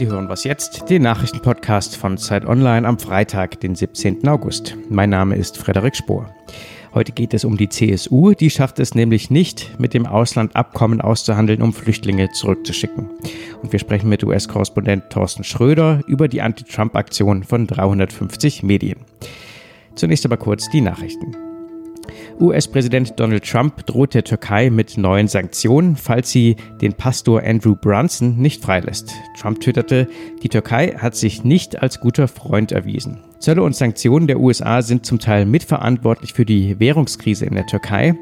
Sie hören was jetzt, den Nachrichtenpodcast von Zeit Online am Freitag, den 17. August. Mein Name ist Frederik Spohr. Heute geht es um die CSU. Die schafft es nämlich nicht, mit dem Ausland Abkommen auszuhandeln, um Flüchtlinge zurückzuschicken. Und wir sprechen mit US-Korrespondent Thorsten Schröder über die Anti-Trump-Aktion von 350 Medien. Zunächst aber kurz die Nachrichten. US-Präsident Donald Trump droht der Türkei mit neuen Sanktionen, falls sie den Pastor Andrew Brunson nicht freilässt. Trump twitterte, die Türkei hat sich nicht als guter Freund erwiesen. Zölle und Sanktionen der USA sind zum Teil mitverantwortlich für die Währungskrise in der Türkei.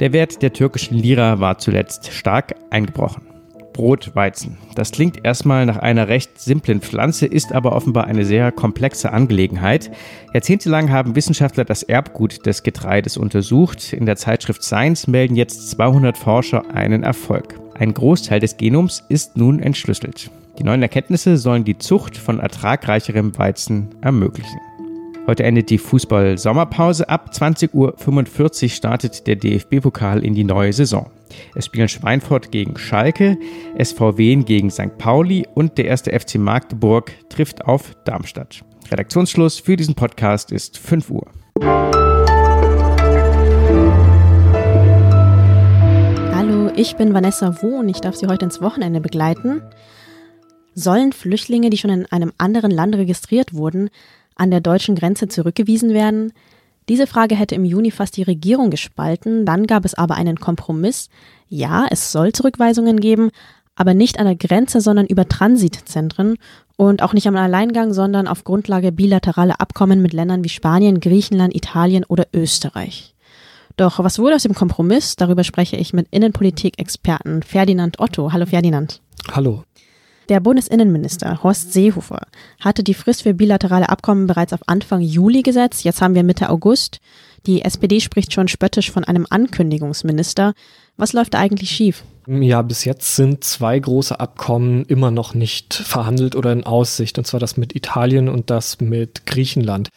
Der Wert der türkischen Lira war zuletzt stark eingebrochen. Brotweizen. Das klingt erstmal nach einer recht simplen Pflanze, ist aber offenbar eine sehr komplexe Angelegenheit. Jahrzehntelang haben Wissenschaftler das Erbgut des Getreides untersucht. In der Zeitschrift Science melden jetzt 200 Forscher einen Erfolg. Ein Großteil des Genoms ist nun entschlüsselt. Die neuen Erkenntnisse sollen die Zucht von ertragreicherem Weizen ermöglichen. Heute endet die Fußball-Sommerpause. Ab 20.45 Uhr startet der DFB-Pokal in die neue Saison. Es spielen Schweinfurt gegen Schalke, SV Wien gegen St. Pauli und der erste FC Magdeburg trifft auf Darmstadt. Redaktionsschluss für diesen Podcast ist 5 Uhr. Hallo, ich bin Vanessa Wu und ich darf Sie heute ins Wochenende begleiten. Sollen Flüchtlinge, die schon in einem anderen Land registriert wurden, an der deutschen Grenze zurückgewiesen werden? Diese Frage hätte im Juni fast die Regierung gespalten, dann gab es aber einen Kompromiss. Ja, es soll Zurückweisungen geben, aber nicht an der Grenze, sondern über Transitzentren und auch nicht am Alleingang, sondern auf Grundlage bilateraler Abkommen mit Ländern wie Spanien, Griechenland, Italien oder Österreich. Doch was wurde aus dem Kompromiss? Darüber spreche ich mit Innenpolitik-Experten Ferdinand Otto. Hallo Ferdinand. Hallo. Der Bundesinnenminister Horst Seehofer hatte die Frist für bilaterale Abkommen bereits auf Anfang Juli gesetzt. Jetzt haben wir Mitte August. Die SPD spricht schon spöttisch von einem Ankündigungsminister. Was läuft da eigentlich schief? Ja, bis jetzt sind zwei große Abkommen immer noch nicht verhandelt oder in Aussicht, und zwar das mit Italien und das mit Griechenland.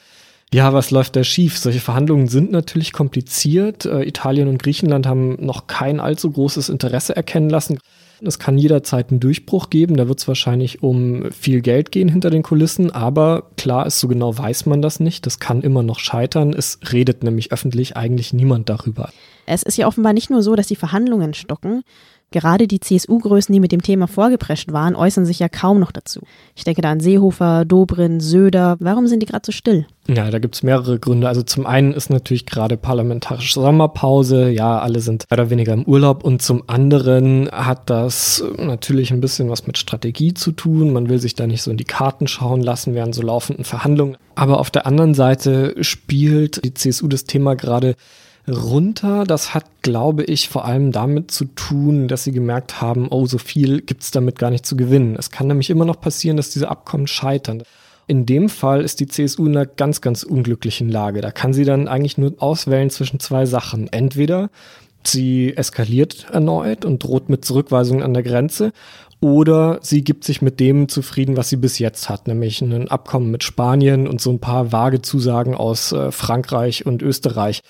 Ja, was läuft da schief? Solche Verhandlungen sind natürlich kompliziert. Äh, Italien und Griechenland haben noch kein allzu großes Interesse erkennen lassen. Es kann jederzeit einen Durchbruch geben. Da wird es wahrscheinlich um viel Geld gehen hinter den Kulissen. Aber klar ist, so genau weiß man das nicht. Das kann immer noch scheitern. Es redet nämlich öffentlich eigentlich niemand darüber. Es ist ja offenbar nicht nur so, dass die Verhandlungen stocken. Gerade die CSU-Größen, die mit dem Thema vorgeprescht waren, äußern sich ja kaum noch dazu. Ich denke da an Seehofer, Dobrin, Söder. Warum sind die gerade so still? Ja, da gibt es mehrere Gründe. Also zum einen ist natürlich gerade parlamentarische Sommerpause. Ja, alle sind mehr oder weniger im Urlaub. Und zum anderen hat das natürlich ein bisschen was mit Strategie zu tun. Man will sich da nicht so in die Karten schauen lassen während so laufenden Verhandlungen. Aber auf der anderen Seite spielt die CSU das Thema gerade runter. Das hat, glaube ich, vor allem damit zu tun, dass sie gemerkt haben, oh, so viel gibt es damit gar nicht zu gewinnen. Es kann nämlich immer noch passieren, dass diese Abkommen scheitern. In dem Fall ist die CSU in einer ganz, ganz unglücklichen Lage. Da kann sie dann eigentlich nur auswählen zwischen zwei Sachen. Entweder sie eskaliert erneut und droht mit Zurückweisungen an der Grenze oder sie gibt sich mit dem zufrieden, was sie bis jetzt hat, nämlich ein Abkommen mit Spanien und so ein paar vage Zusagen aus äh, Frankreich und Österreich.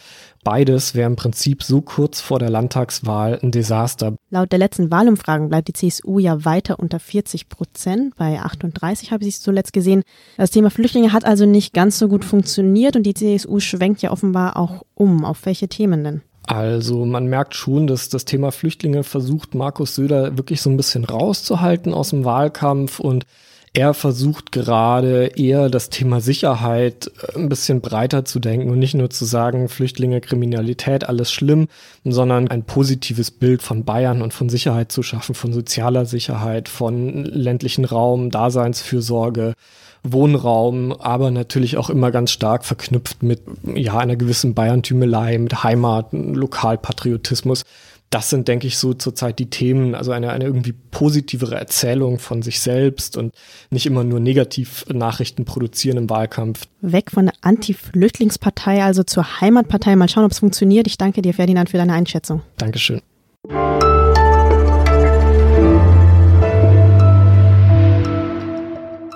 Beides wäre im Prinzip so kurz vor der Landtagswahl ein Desaster. Laut der letzten Wahlumfragen bleibt die CSU ja weiter unter 40 Prozent. Bei 38 habe ich es zuletzt gesehen. Das Thema Flüchtlinge hat also nicht ganz so gut funktioniert und die CSU schwenkt ja offenbar auch um. Auf welche Themen denn? Also man merkt schon, dass das Thema Flüchtlinge versucht Markus Söder wirklich so ein bisschen rauszuhalten aus dem Wahlkampf und er versucht gerade eher das Thema Sicherheit äh, ein bisschen breiter zu denken und nicht nur zu sagen, Flüchtlinge, Kriminalität, alles schlimm, sondern ein positives Bild von Bayern und von Sicherheit zu schaffen, von sozialer Sicherheit, von ländlichen Raum, Daseinsfürsorge. Wohnraum, aber natürlich auch immer ganz stark verknüpft mit ja einer gewissen Bayerntümelei, mit Heimat, Lokalpatriotismus das sind, denke ich, so zurzeit die Themen, also eine, eine irgendwie positivere Erzählung von sich selbst und nicht immer nur Negativ-Nachrichten produzieren im Wahlkampf. Weg von der Anti-Flüchtlingspartei, also zur Heimatpartei. Mal schauen, ob es funktioniert. Ich danke dir, Ferdinand, für deine Einschätzung. Dankeschön.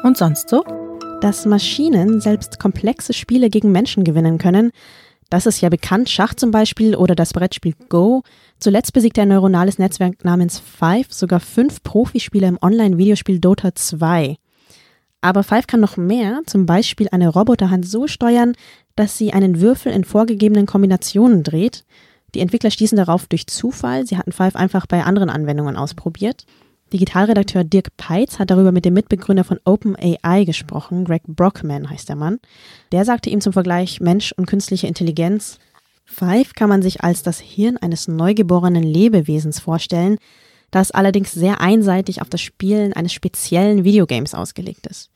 Und sonst so? Dass Maschinen selbst komplexe Spiele gegen Menschen gewinnen können, Das ist ja bekannt, Schach zum Beispiel oder das Brettspiel Go. Zuletzt besiegte ein neuronales Netzwerk namens Five sogar fünf Profispieler im Online-Videospiel Dota 2. Aber Five kann noch mehr, zum Beispiel eine Roboterhand so steuern, dass sie einen Würfel in vorgegebenen Kombinationen dreht. Die Entwickler stießen darauf durch Zufall. Sie hatten Five einfach bei anderen Anwendungen ausprobiert. Digitalredakteur Dirk Peitz hat darüber mit dem Mitbegründer von OpenAI gesprochen. Greg Brockman heißt der Mann. Der sagte ihm zum Vergleich Mensch und künstliche Intelligenz. Five kann man sich als das Hirn eines neugeborenen Lebewesens vorstellen, das allerdings sehr einseitig auf das Spielen eines speziellen Videogames ausgelegt ist.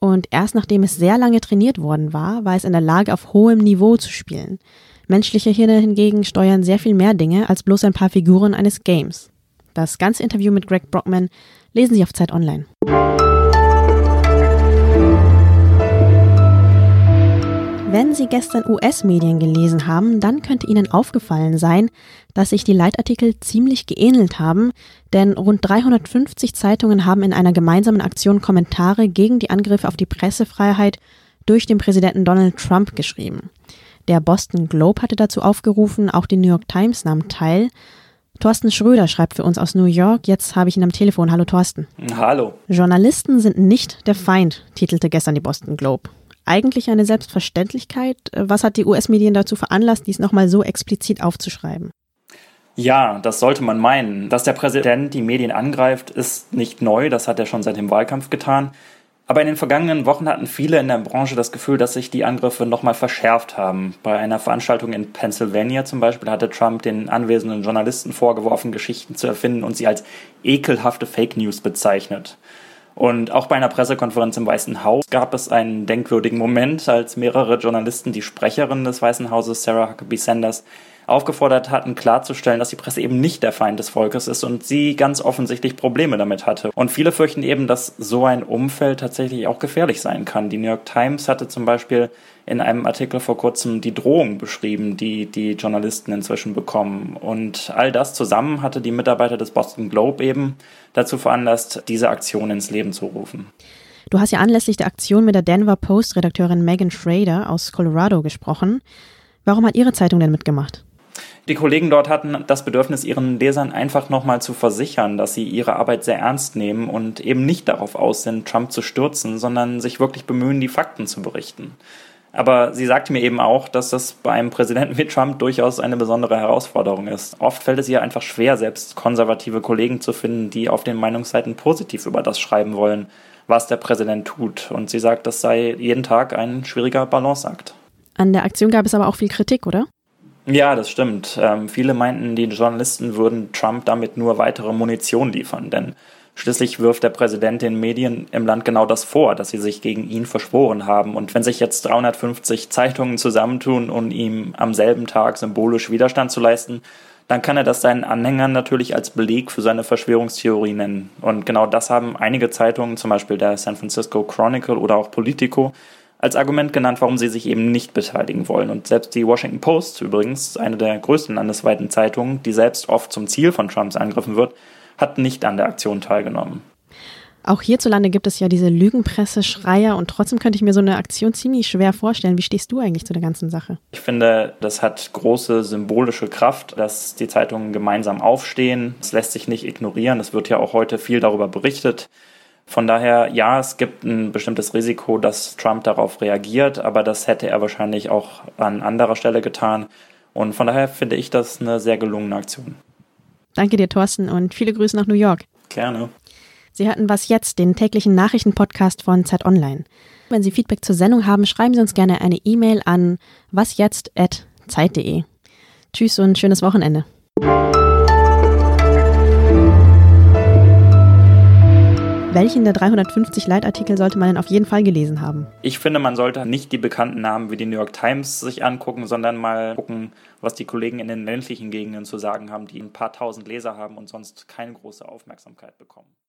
Und erst nachdem es sehr lange trainiert worden war, war es in der Lage, auf hohem Niveau zu spielen. Menschliche Hirne hingegen steuern sehr viel mehr Dinge als bloß ein paar Figuren eines Games. Das ganze Interview mit Greg Brockman lesen Sie auf Zeit Online. Wenn Sie gestern US-Medien gelesen haben, dann könnte Ihnen aufgefallen sein, dass sich die Leitartikel ziemlich geähnelt haben, denn rund 350 Zeitungen haben in einer gemeinsamen Aktion Kommentare gegen die Angriffe auf die Pressefreiheit durch den Präsidenten Donald Trump geschrieben. Der Boston Globe hatte dazu aufgerufen, auch die New York Times nahm teil. Thorsten Schröder schreibt für uns aus New York. Jetzt habe ich ihn am Telefon. Hallo Thorsten. Hallo. Journalisten sind nicht der Feind, titelte gestern die Boston Globe. Eigentlich eine Selbstverständlichkeit. Was hat die US-Medien dazu veranlasst, dies nochmal so explizit aufzuschreiben? Ja, das sollte man meinen. Dass der Präsident die Medien angreift, ist nicht neu. Das hat er schon seit dem Wahlkampf getan. Aber in den vergangenen Wochen hatten viele in der Branche das Gefühl, dass sich die Angriffe nochmal verschärft haben. Bei einer Veranstaltung in Pennsylvania zum Beispiel hatte Trump den anwesenden Journalisten vorgeworfen, Geschichten zu erfinden und sie als ekelhafte Fake News bezeichnet. Und auch bei einer Pressekonferenz im Weißen Haus gab es einen denkwürdigen Moment, als mehrere Journalisten die Sprecherin des Weißen Hauses, Sarah Huckabee Sanders, aufgefordert hatten, klarzustellen, dass die Presse eben nicht der Feind des Volkes ist und sie ganz offensichtlich Probleme damit hatte. Und viele fürchten eben, dass so ein Umfeld tatsächlich auch gefährlich sein kann. Die New York Times hatte zum Beispiel in einem Artikel vor kurzem die Drohung beschrieben, die die Journalisten inzwischen bekommen. Und all das zusammen hatte die Mitarbeiter des Boston Globe eben dazu veranlasst, diese Aktion ins Leben zu rufen. Du hast ja anlässlich der Aktion mit der Denver Post-Redakteurin Megan Schrader aus Colorado gesprochen. Warum hat Ihre Zeitung denn mitgemacht? Die Kollegen dort hatten das Bedürfnis, ihren Lesern einfach nochmal zu versichern, dass sie ihre Arbeit sehr ernst nehmen und eben nicht darauf aus sind, Trump zu stürzen, sondern sich wirklich bemühen, die Fakten zu berichten. Aber sie sagte mir eben auch, dass das bei einem Präsidenten wie Trump durchaus eine besondere Herausforderung ist. Oft fällt es ihr einfach schwer, selbst konservative Kollegen zu finden, die auf den Meinungsseiten positiv über das schreiben wollen, was der Präsident tut. Und sie sagt, das sei jeden Tag ein schwieriger Balanceakt. An der Aktion gab es aber auch viel Kritik, oder? Ja, das stimmt. Ähm, viele meinten, die Journalisten würden Trump damit nur weitere Munition liefern, denn schließlich wirft der Präsident den Medien im Land genau das vor, dass sie sich gegen ihn verschworen haben. Und wenn sich jetzt 350 Zeitungen zusammentun, um ihm am selben Tag symbolisch Widerstand zu leisten, dann kann er das seinen Anhängern natürlich als Beleg für seine Verschwörungstheorie nennen. Und genau das haben einige Zeitungen, zum Beispiel der San Francisco Chronicle oder auch Politico, als Argument genannt, warum sie sich eben nicht beteiligen wollen. Und selbst die Washington Post, übrigens eine der größten landesweiten Zeitungen, die selbst oft zum Ziel von Trumps angegriffen wird, hat nicht an der Aktion teilgenommen. Auch hierzulande gibt es ja diese Lügenpresse, Schreier und trotzdem könnte ich mir so eine Aktion ziemlich schwer vorstellen. Wie stehst du eigentlich zu der ganzen Sache? Ich finde, das hat große symbolische Kraft, dass die Zeitungen gemeinsam aufstehen. Es lässt sich nicht ignorieren. Es wird ja auch heute viel darüber berichtet. Von daher, ja, es gibt ein bestimmtes Risiko, dass Trump darauf reagiert, aber das hätte er wahrscheinlich auch an anderer Stelle getan. Und von daher finde ich das eine sehr gelungene Aktion. Danke dir, Thorsten, und viele Grüße nach New York. Gerne. Sie hörten Was jetzt, den täglichen Nachrichtenpodcast von Zeit Online. Wenn Sie Feedback zur Sendung haben, schreiben Sie uns gerne eine E-Mail an wasjetzt.zeit.de. Tschüss und schönes Wochenende. Welchen der 350 Leitartikel sollte man denn auf jeden Fall gelesen haben? Ich finde, man sollte nicht die bekannten Namen wie die New York Times sich angucken, sondern mal gucken, was die Kollegen in den ländlichen Gegenden zu sagen haben, die ein paar tausend Leser haben und sonst keine große Aufmerksamkeit bekommen.